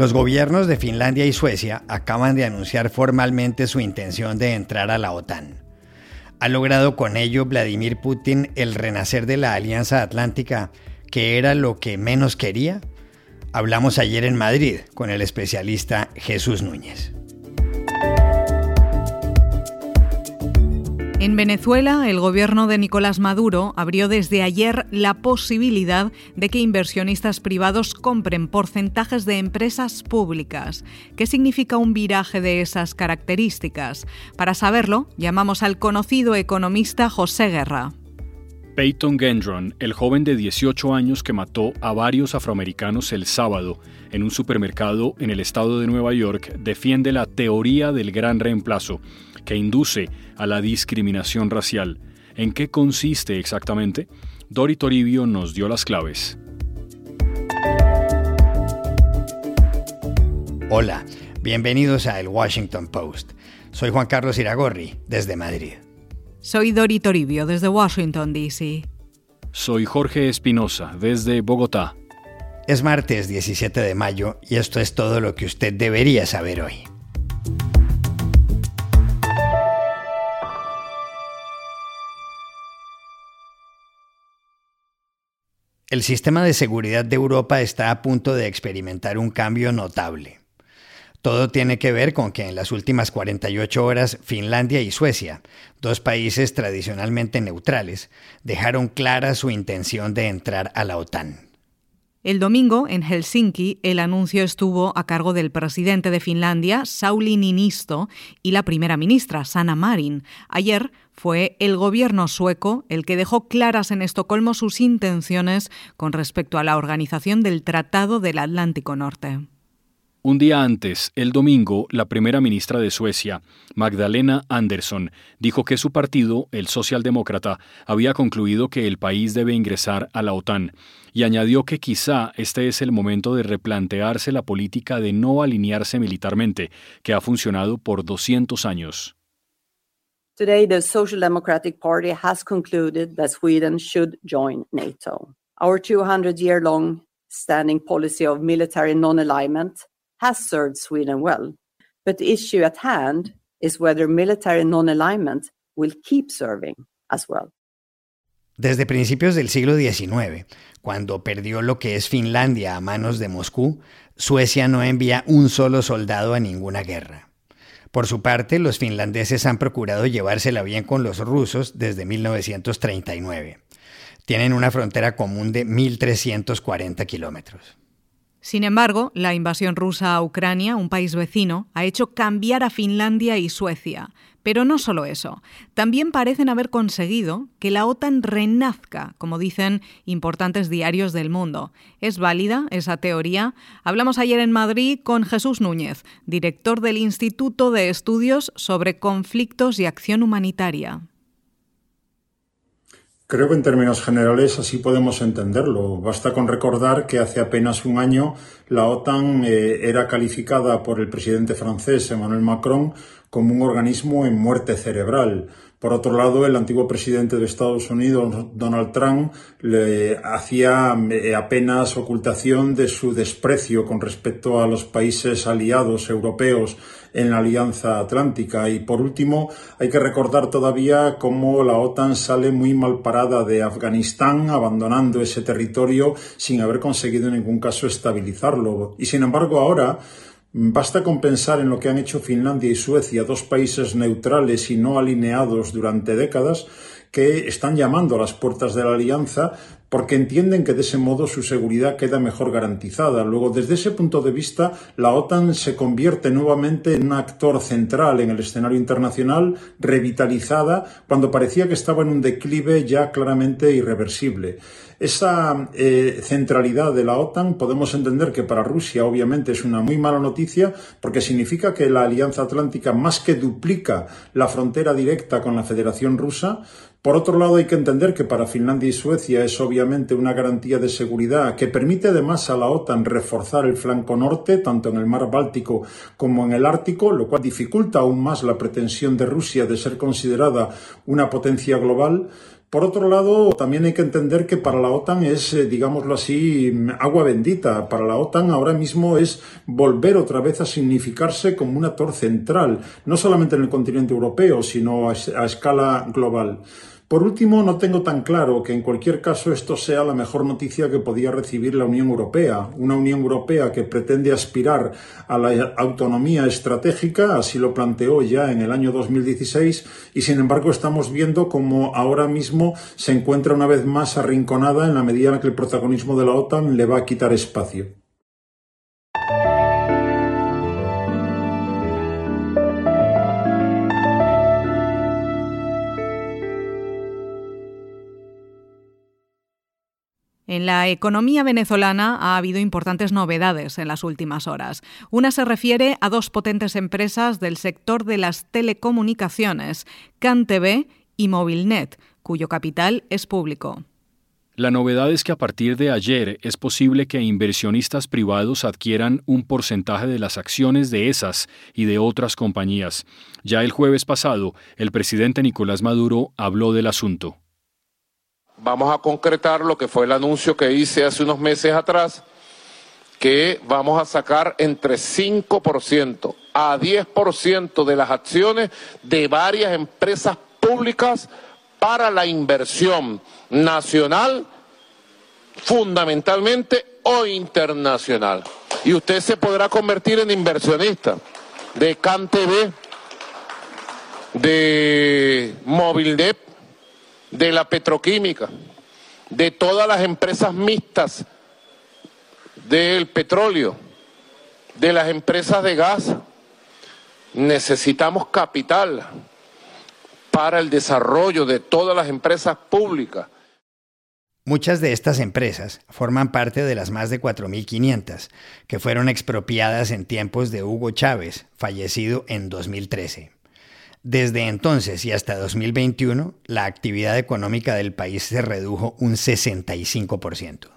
Los gobiernos de Finlandia y Suecia acaban de anunciar formalmente su intención de entrar a la OTAN. ¿Ha logrado con ello Vladimir Putin el renacer de la Alianza Atlántica, que era lo que menos quería? Hablamos ayer en Madrid con el especialista Jesús Núñez. En Venezuela, el gobierno de Nicolás Maduro abrió desde ayer la posibilidad de que inversionistas privados compren porcentajes de empresas públicas. ¿Qué significa un viraje de esas características? Para saberlo, llamamos al conocido economista José Guerra. Peyton Gendron, el joven de 18 años que mató a varios afroamericanos el sábado en un supermercado en el estado de Nueva York, defiende la teoría del gran reemplazo que induce a la discriminación racial. ¿En qué consiste exactamente? Dori Toribio nos dio las claves. Hola, bienvenidos a El Washington Post. Soy Juan Carlos Iragorri, desde Madrid. Soy Dori Toribio, desde Washington, D.C. Soy Jorge Espinosa, desde Bogotá. Es martes 17 de mayo y esto es todo lo que usted debería saber hoy. El sistema de seguridad de Europa está a punto de experimentar un cambio notable. Todo tiene que ver con que en las últimas 48 horas Finlandia y Suecia, dos países tradicionalmente neutrales, dejaron clara su intención de entrar a la OTAN. El domingo, en Helsinki, el anuncio estuvo a cargo del presidente de Finlandia, Sauli Niinisto, y la primera ministra, Sanna Marin. Ayer fue el gobierno sueco el que dejó claras en Estocolmo sus intenciones con respecto a la organización del Tratado del Atlántico Norte. Un día antes, el domingo, la primera ministra de Suecia, Magdalena Andersson, dijo que su partido, el socialdemócrata, había concluido que el país debe ingresar a la OTAN y añadió que quizá este es el momento de replantearse la política de no alinearse militarmente, que ha funcionado por 200 años. Today, the Social Democratic Party has concluded that Sweden should join NATO. Our 200 year long standing policy of military non alignment has served Sweden well. But the issue at hand is whether military non alignment will keep serving as well. Desde principios del siglo XIX, cuando perdió lo que es Finlandia a manos de Moscú, Suecia no envía un solo soldado a ninguna guerra. Por su parte, los finlandeses han procurado llevársela bien con los rusos desde 1939. Tienen una frontera común de 1.340 kilómetros. Sin embargo, la invasión rusa a Ucrania, un país vecino, ha hecho cambiar a Finlandia y Suecia. Pero no solo eso, también parecen haber conseguido que la OTAN renazca, como dicen importantes diarios del mundo. ¿Es válida esa teoría? Hablamos ayer en Madrid con Jesús Núñez, director del Instituto de Estudios sobre Conflictos y Acción Humanitaria. Creo que en términos generales así podemos entenderlo. Basta con recordar que hace apenas un año la OTAN eh, era calificada por el presidente francés Emmanuel Macron como un organismo en muerte cerebral. Por otro lado, el antiguo presidente de Estados Unidos, Donald Trump, le hacía eh, apenas ocultación de su desprecio con respecto a los países aliados europeos en la Alianza Atlántica. Y por último, hay que recordar todavía cómo la OTAN sale muy mal parada de Afganistán, abandonando ese territorio sin haber conseguido en ningún caso estabilizarlo. Y sin embargo, ahora Basta con pensar en lo que han hecho Finlandia y Suecia, dos países neutrales y no alineados durante décadas, que están llamando a las puertas de la alianza porque entienden que de ese modo su seguridad queda mejor garantizada. Luego, desde ese punto de vista, la OTAN se convierte nuevamente en un actor central en el escenario internacional, revitalizada, cuando parecía que estaba en un declive ya claramente irreversible. Esa eh, centralidad de la OTAN podemos entender que para Rusia obviamente es una muy mala noticia porque significa que la Alianza Atlántica más que duplica la frontera directa con la Federación Rusa, por otro lado, hay que entender que para Finlandia y Suecia es obviamente una garantía de seguridad que permite además a la OTAN reforzar el flanco norte, tanto en el mar Báltico como en el Ártico, lo cual dificulta aún más la pretensión de Rusia de ser considerada una potencia global. Por otro lado, también hay que entender que para la OTAN es, eh, digámoslo así, agua bendita. Para la OTAN ahora mismo es volver otra vez a significarse como un actor central, no solamente en el continente europeo, sino a escala global. Por último, no tengo tan claro que en cualquier caso esto sea la mejor noticia que podía recibir la Unión Europea, una Unión Europea que pretende aspirar a la autonomía estratégica, así lo planteó ya en el año 2016, y sin embargo estamos viendo como ahora mismo se encuentra una vez más arrinconada en la medida en que el protagonismo de la OTAN le va a quitar espacio. En la economía venezolana ha habido importantes novedades en las últimas horas. Una se refiere a dos potentes empresas del sector de las telecomunicaciones, CanTV y Movilnet, cuyo capital es público. La novedad es que a partir de ayer es posible que inversionistas privados adquieran un porcentaje de las acciones de esas y de otras compañías. Ya el jueves pasado, el presidente Nicolás Maduro habló del asunto vamos a concretar lo que fue el anuncio que hice hace unos meses atrás, que vamos a sacar entre 5% a 10% de las acciones de varias empresas públicas para la inversión nacional, fundamentalmente o internacional. Y usted se podrá convertir en inversionista de CanTV, de Movilnet, de la petroquímica, de todas las empresas mixtas del petróleo, de las empresas de gas. Necesitamos capital para el desarrollo de todas las empresas públicas. Muchas de estas empresas forman parte de las más de 4.500 que fueron expropiadas en tiempos de Hugo Chávez, fallecido en 2013. Desde entonces y hasta 2021, la actividad económica del país se redujo un 65%.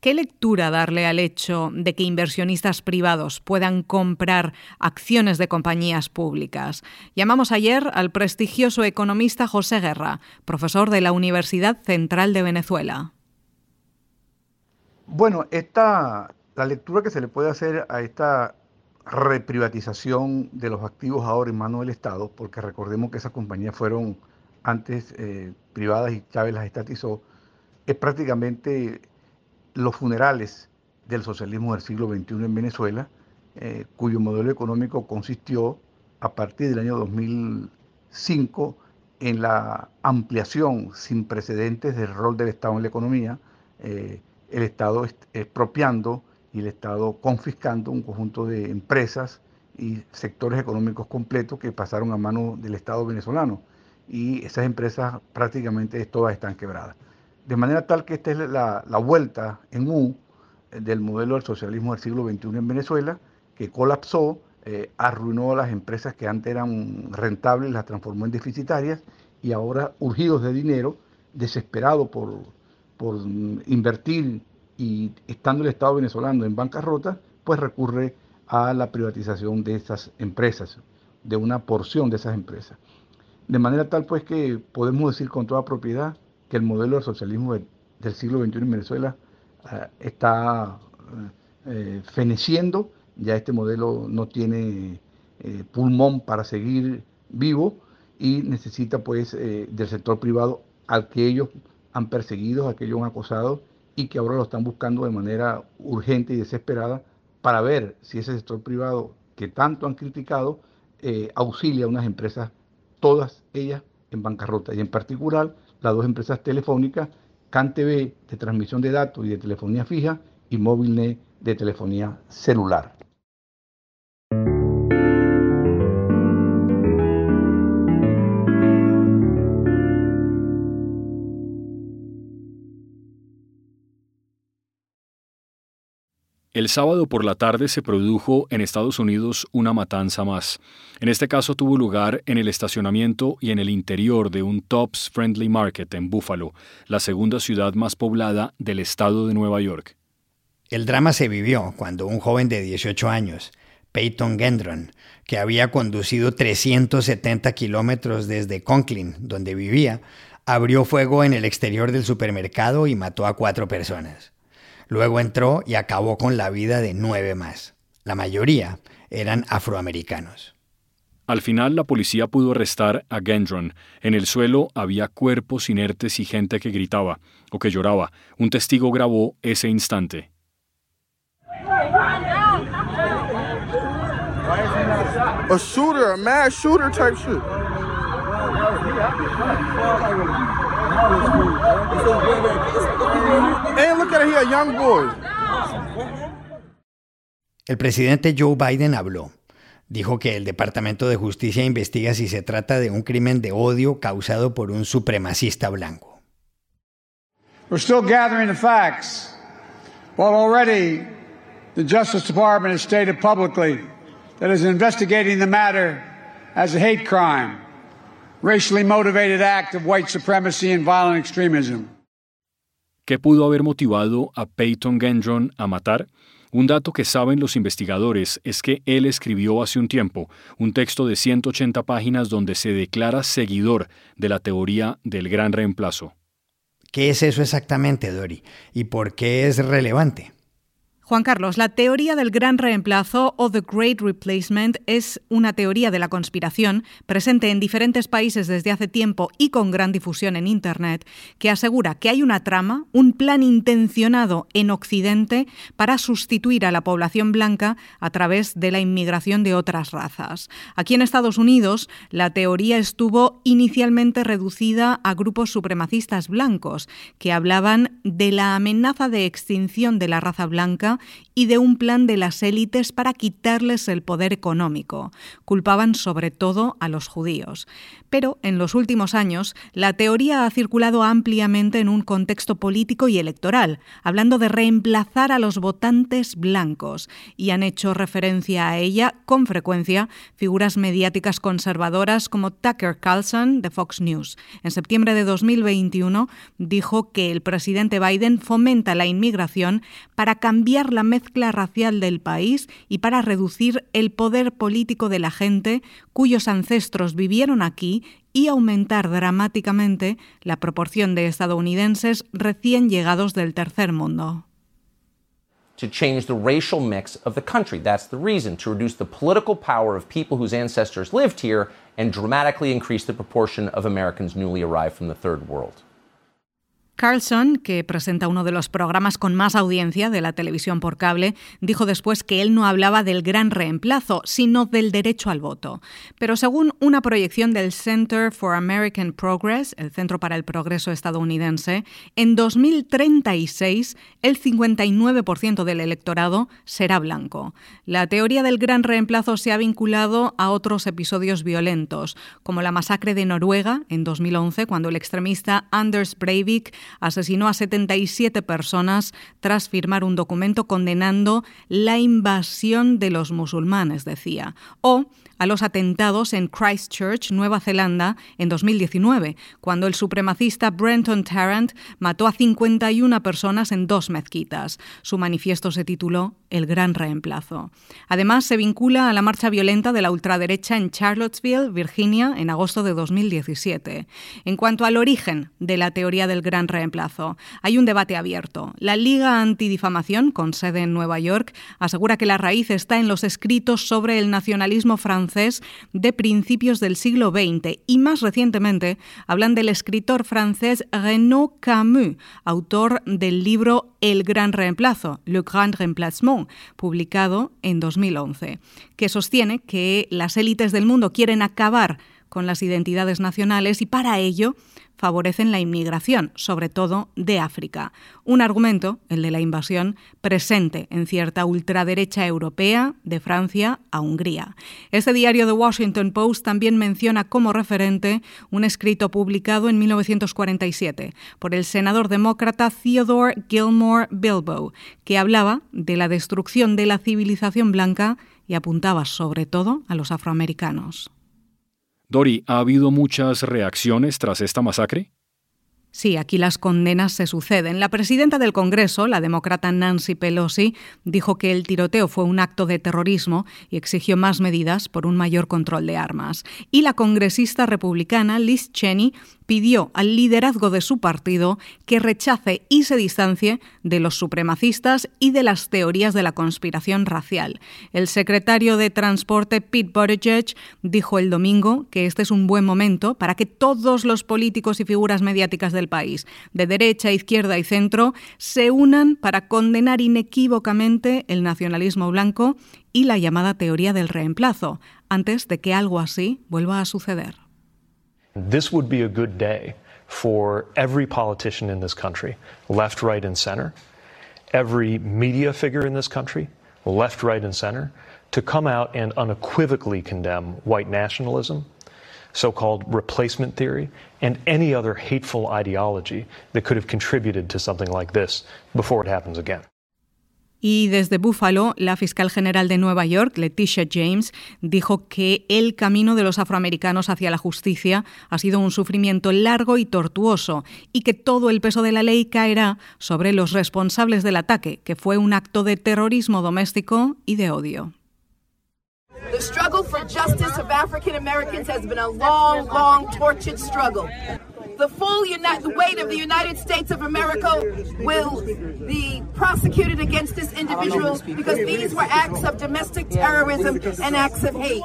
¿Qué lectura darle al hecho de que inversionistas privados puedan comprar acciones de compañías públicas? Llamamos ayer al prestigioso economista José Guerra, profesor de la Universidad Central de Venezuela. Bueno, esta, la lectura que se le puede hacer a esta reprivatización de los activos ahora en manos del Estado, porque recordemos que esas compañías fueron antes eh, privadas y Chávez las estatizó, es prácticamente los funerales del socialismo del siglo XXI en Venezuela, eh, cuyo modelo económico consistió a partir del año 2005 en la ampliación sin precedentes del rol del Estado en la economía, eh, el Estado expropiando y el Estado confiscando un conjunto de empresas y sectores económicos completos que pasaron a manos del Estado venezolano. Y esas empresas prácticamente todas están quebradas. De manera tal que esta es la, vuelta en U del modelo del socialismo del siglo XXI en Venezuela, que colapsó, eh, arruinó a las empresas que antes eran rentables, las transformó en deficitarias y ahora urgidos de dinero, desesperados por, por invertir y estando el Estado venezolano en bancarrota, pues recurre a la privatización de esas empresas, de una porción de esas empresas. De manera tal pues que podemos decir con toda propiedad que el modelo del socialismo del, siglo XXI en Venezuela eh, está eh, feneciendo, ya este modelo no tiene eh, pulmón para seguir vivo y necesita pues del sector privado al que ellos han perseguido, al que ellos han acosado y que ahora lo están buscando de manera urgente y desesperada para ver si ese sector privado que tanto han criticado eh, auxilia a unas empresas, todas ellas en bancarrota, y en particular las dos empresas telefónicas, CanTV de transmisión de datos y de telefonía fija y Movilnet de telefonía celular. El sábado por la tarde se produjo en Estados Unidos una matanza más. En este caso tuvo lugar en el estacionamiento y en el interior de un Tops Friendly Market en Buffalo, la segunda ciudad más poblada del estado de Nueva York. El drama se vivió cuando un joven de 18 años, Peyton Gendron, que había conducido 370 kilómetros desde Conklin, donde vivía, abrió fuego en el exterior del supermercado y mató a cuatro personas. Luego entró y acabó con la vida de nueve más. La mayoría eran afroamericanos. Al final la policía pudo arrestar a Gendron. En el suelo había cuerpos inertes y gente que gritaba o que lloraba. Un testigo grabó ese instante. A shooter, a mass shooter type shit. El presidente Joe Biden habló. Dijo que el Departamento de Justicia investiga si se trata de un crimen de odio causado por un supremacista blanco. We're still gathering the facts. While already the Justice Department has stated publicly that it is investigating the matter as a hate crime, racially motivated act of white supremacy and violent extremism. ¿Qué pudo haber motivado a Peyton Gendron a matar? Un dato que saben los investigadores es que él escribió hace un tiempo un texto de 180 páginas donde se declara seguidor de la teoría del gran reemplazo. ¿Qué es eso exactamente, Dori? ¿Y por qué es relevante? Juan Carlos, la teoría del gran reemplazo o The Great Replacement es una teoría de la conspiración presente en diferentes países desde hace tiempo y con gran difusión en Internet que asegura que hay una trama, un plan intencionado en Occidente para sustituir a la población blanca a través de la inmigración de otras razas. Aquí en Estados Unidos, la teoría estuvo inicialmente reducida a grupos supremacistas blancos que hablaban de la amenaza de extinción de la raza blanca 있고요. Y de un plan de las élites para quitarles el poder económico. Culpaban sobre todo a los judíos. Pero en los últimos años, la teoría ha circulado ampliamente en un contexto político y electoral, hablando de reemplazar a los votantes blancos, y han hecho referencia a ella con frecuencia figuras mediáticas conservadoras como Tucker Carlson de Fox News. En septiembre de 2021 dijo que el presidente Biden fomenta la inmigración para cambiar la mezcla racial del país y para reducir el poder político de la gente cuyos ancestros vivieron aquí y aumentar dramáticamente la proporción de estadounidenses recién llegados del tercer mundo. to change the racial mix of the country. That's the reason, to reduce the political power of people whose ancestors lived here and dramatically increase the proportion of Americans newly arrived from the third world. Carlson, que presenta uno de los programas con más audiencia de la televisión por cable, dijo después que él no hablaba del gran reemplazo, sino del derecho al voto. Pero según una proyección del Center for American Progress, el Centro para el Progreso estadounidense, en 2036 el 59% del electorado será blanco. La teoría del gran reemplazo se ha vinculado a otros episodios violentos, como la masacre de Noruega en 2011, cuando el extremista Anders Breivik asesinó a 77 personas tras firmar un documento condenando la invasión de los musulmanes, decía. O a los atentados en Christchurch, Nueva Zelanda, en 2019, cuando el supremacista Brenton Tarrant mató a 51 personas en dos mezquitas. Su manifiesto se tituló El Gran Reemplazo. Además, se vincula a la marcha violenta de la ultraderecha en Charlottesville, Virginia, en agosto de 2017. En cuanto al origen de la teoría del gran reemplazo, hay un debate abierto. La Liga Antidifamación, con sede en Nueva York, asegura que la raíz está en los escritos sobre el nacionalismo francés de principios del siglo XX y más recientemente hablan del escritor francés Renaud Camus, autor del libro El Gran Reemplazo, Le Grand Remplacement, publicado en 2011, que sostiene que las élites del mundo quieren acabar con las identidades nacionales y para ello favorecen la inmigración, sobre todo de África. Un argumento, el de la invasión, presente en cierta ultraderecha europea, de Francia a Hungría. Este diario The Washington Post también menciona como referente un escrito publicado en 1947 por el senador demócrata Theodore Gilmore Bilbo, que hablaba de la destrucción de la civilización blanca y apuntaba sobre todo a los afroamericanos. Dori, ¿ha habido muchas reacciones tras esta masacre? Sí, aquí las condenas se suceden. La presidenta del Congreso, la demócrata Nancy Pelosi, dijo que el tiroteo fue un acto de terrorismo y exigió más medidas por un mayor control de armas. Y la congresista republicana Liz Cheney pidió al liderazgo de su partido que rechace y se distancie de los supremacistas y de las teorías de la conspiración racial. El secretario de Transporte Pete Buttigieg dijo el domingo que este es un buen momento para que todos los políticos y figuras mediáticas del país, de derecha, izquierda y centro, se unan para condenar inequívocamente el nacionalismo blanco y la llamada teoría del reemplazo, antes de que algo así vuelva a suceder. This would be a good day for every politician in this country, left, right, and center, every media figure in this country, left, right, and center, to come out and unequivocally condemn white nationalism, so called replacement theory, and any other hateful ideology that could have contributed to something like this before it happens again. Y desde Buffalo, la fiscal general de Nueva York, Leticia James, dijo que el camino de los afroamericanos hacia la justicia ha sido un sufrimiento largo y tortuoso y que todo el peso de la ley caerá sobre los responsables del ataque, que fue un acto de terrorismo doméstico y de odio. The struggle for justice of African Americans has been a long, long, tortured struggle. The full uni- weight of the United States of America will be prosecuted against this individual because these were acts of domestic terrorism and acts of hate.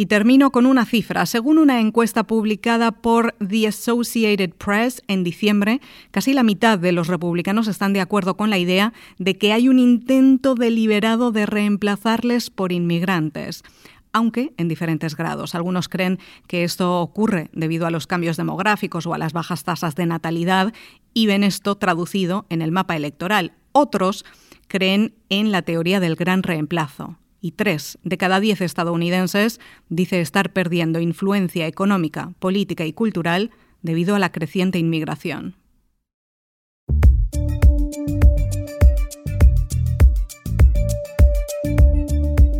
Y termino con una cifra. Según una encuesta publicada por The Associated Press en diciembre, casi la mitad de los republicanos están de acuerdo con la idea de que hay un intento deliberado de reemplazarles por inmigrantes aunque en diferentes grados. Algunos creen que esto ocurre debido a los cambios demográficos o a las bajas tasas de natalidad y ven esto traducido en el mapa electoral. Otros creen en la teoría del gran reemplazo. Y tres de cada diez estadounidenses dice estar perdiendo influencia económica, política y cultural debido a la creciente inmigración.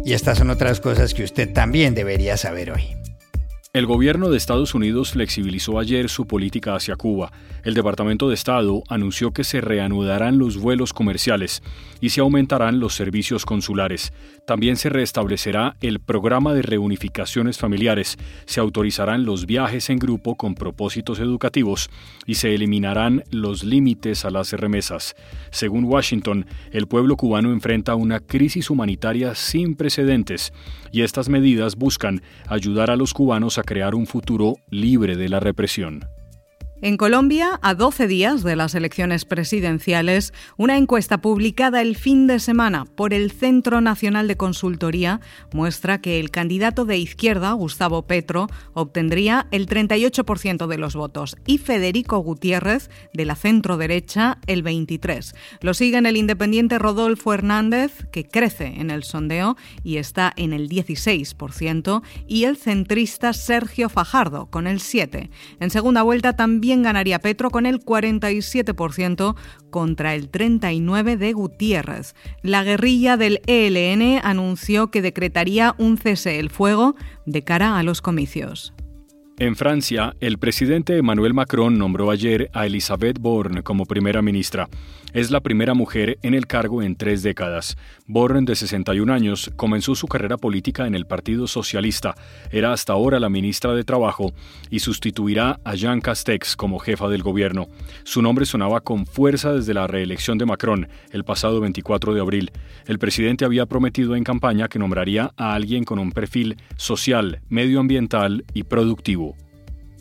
Y estas son otras cosas que usted también debería saber hoy. El gobierno de Estados Unidos flexibilizó ayer su política hacia Cuba. El Departamento de Estado anunció que se reanudarán los vuelos comerciales y se aumentarán los servicios consulares. También se restablecerá el programa de reunificaciones familiares, se autorizarán los viajes en grupo con propósitos educativos y se eliminarán los límites a las remesas. Según Washington, el pueblo cubano enfrenta una crisis humanitaria sin precedentes y estas medidas buscan ayudar a los cubanos a crear un futuro libre de la represión. En Colombia, a 12 días de las elecciones presidenciales, una encuesta publicada el fin de semana por el Centro Nacional de Consultoría muestra que el candidato de izquierda, Gustavo Petro, obtendría el 38% de los votos y Federico Gutiérrez, de la centro-derecha, el 23%. Lo siguen el independiente Rodolfo Hernández, que crece en el sondeo y está en el 16%, y el centrista Sergio Fajardo, con el 7%. En segunda vuelta también ganaría Petro con el 47% contra el 39% de Gutiérrez. La guerrilla del ELN anunció que decretaría un cese el fuego de cara a los comicios. En Francia, el presidente Emmanuel Macron nombró ayer a Elisabeth Borne como primera ministra. Es la primera mujer en el cargo en tres décadas. Borne, de 61 años, comenzó su carrera política en el Partido Socialista. Era hasta ahora la ministra de Trabajo y sustituirá a Jean Castex como jefa del gobierno. Su nombre sonaba con fuerza desde la reelección de Macron el pasado 24 de abril. El presidente había prometido en campaña que nombraría a alguien con un perfil social, medioambiental y productivo.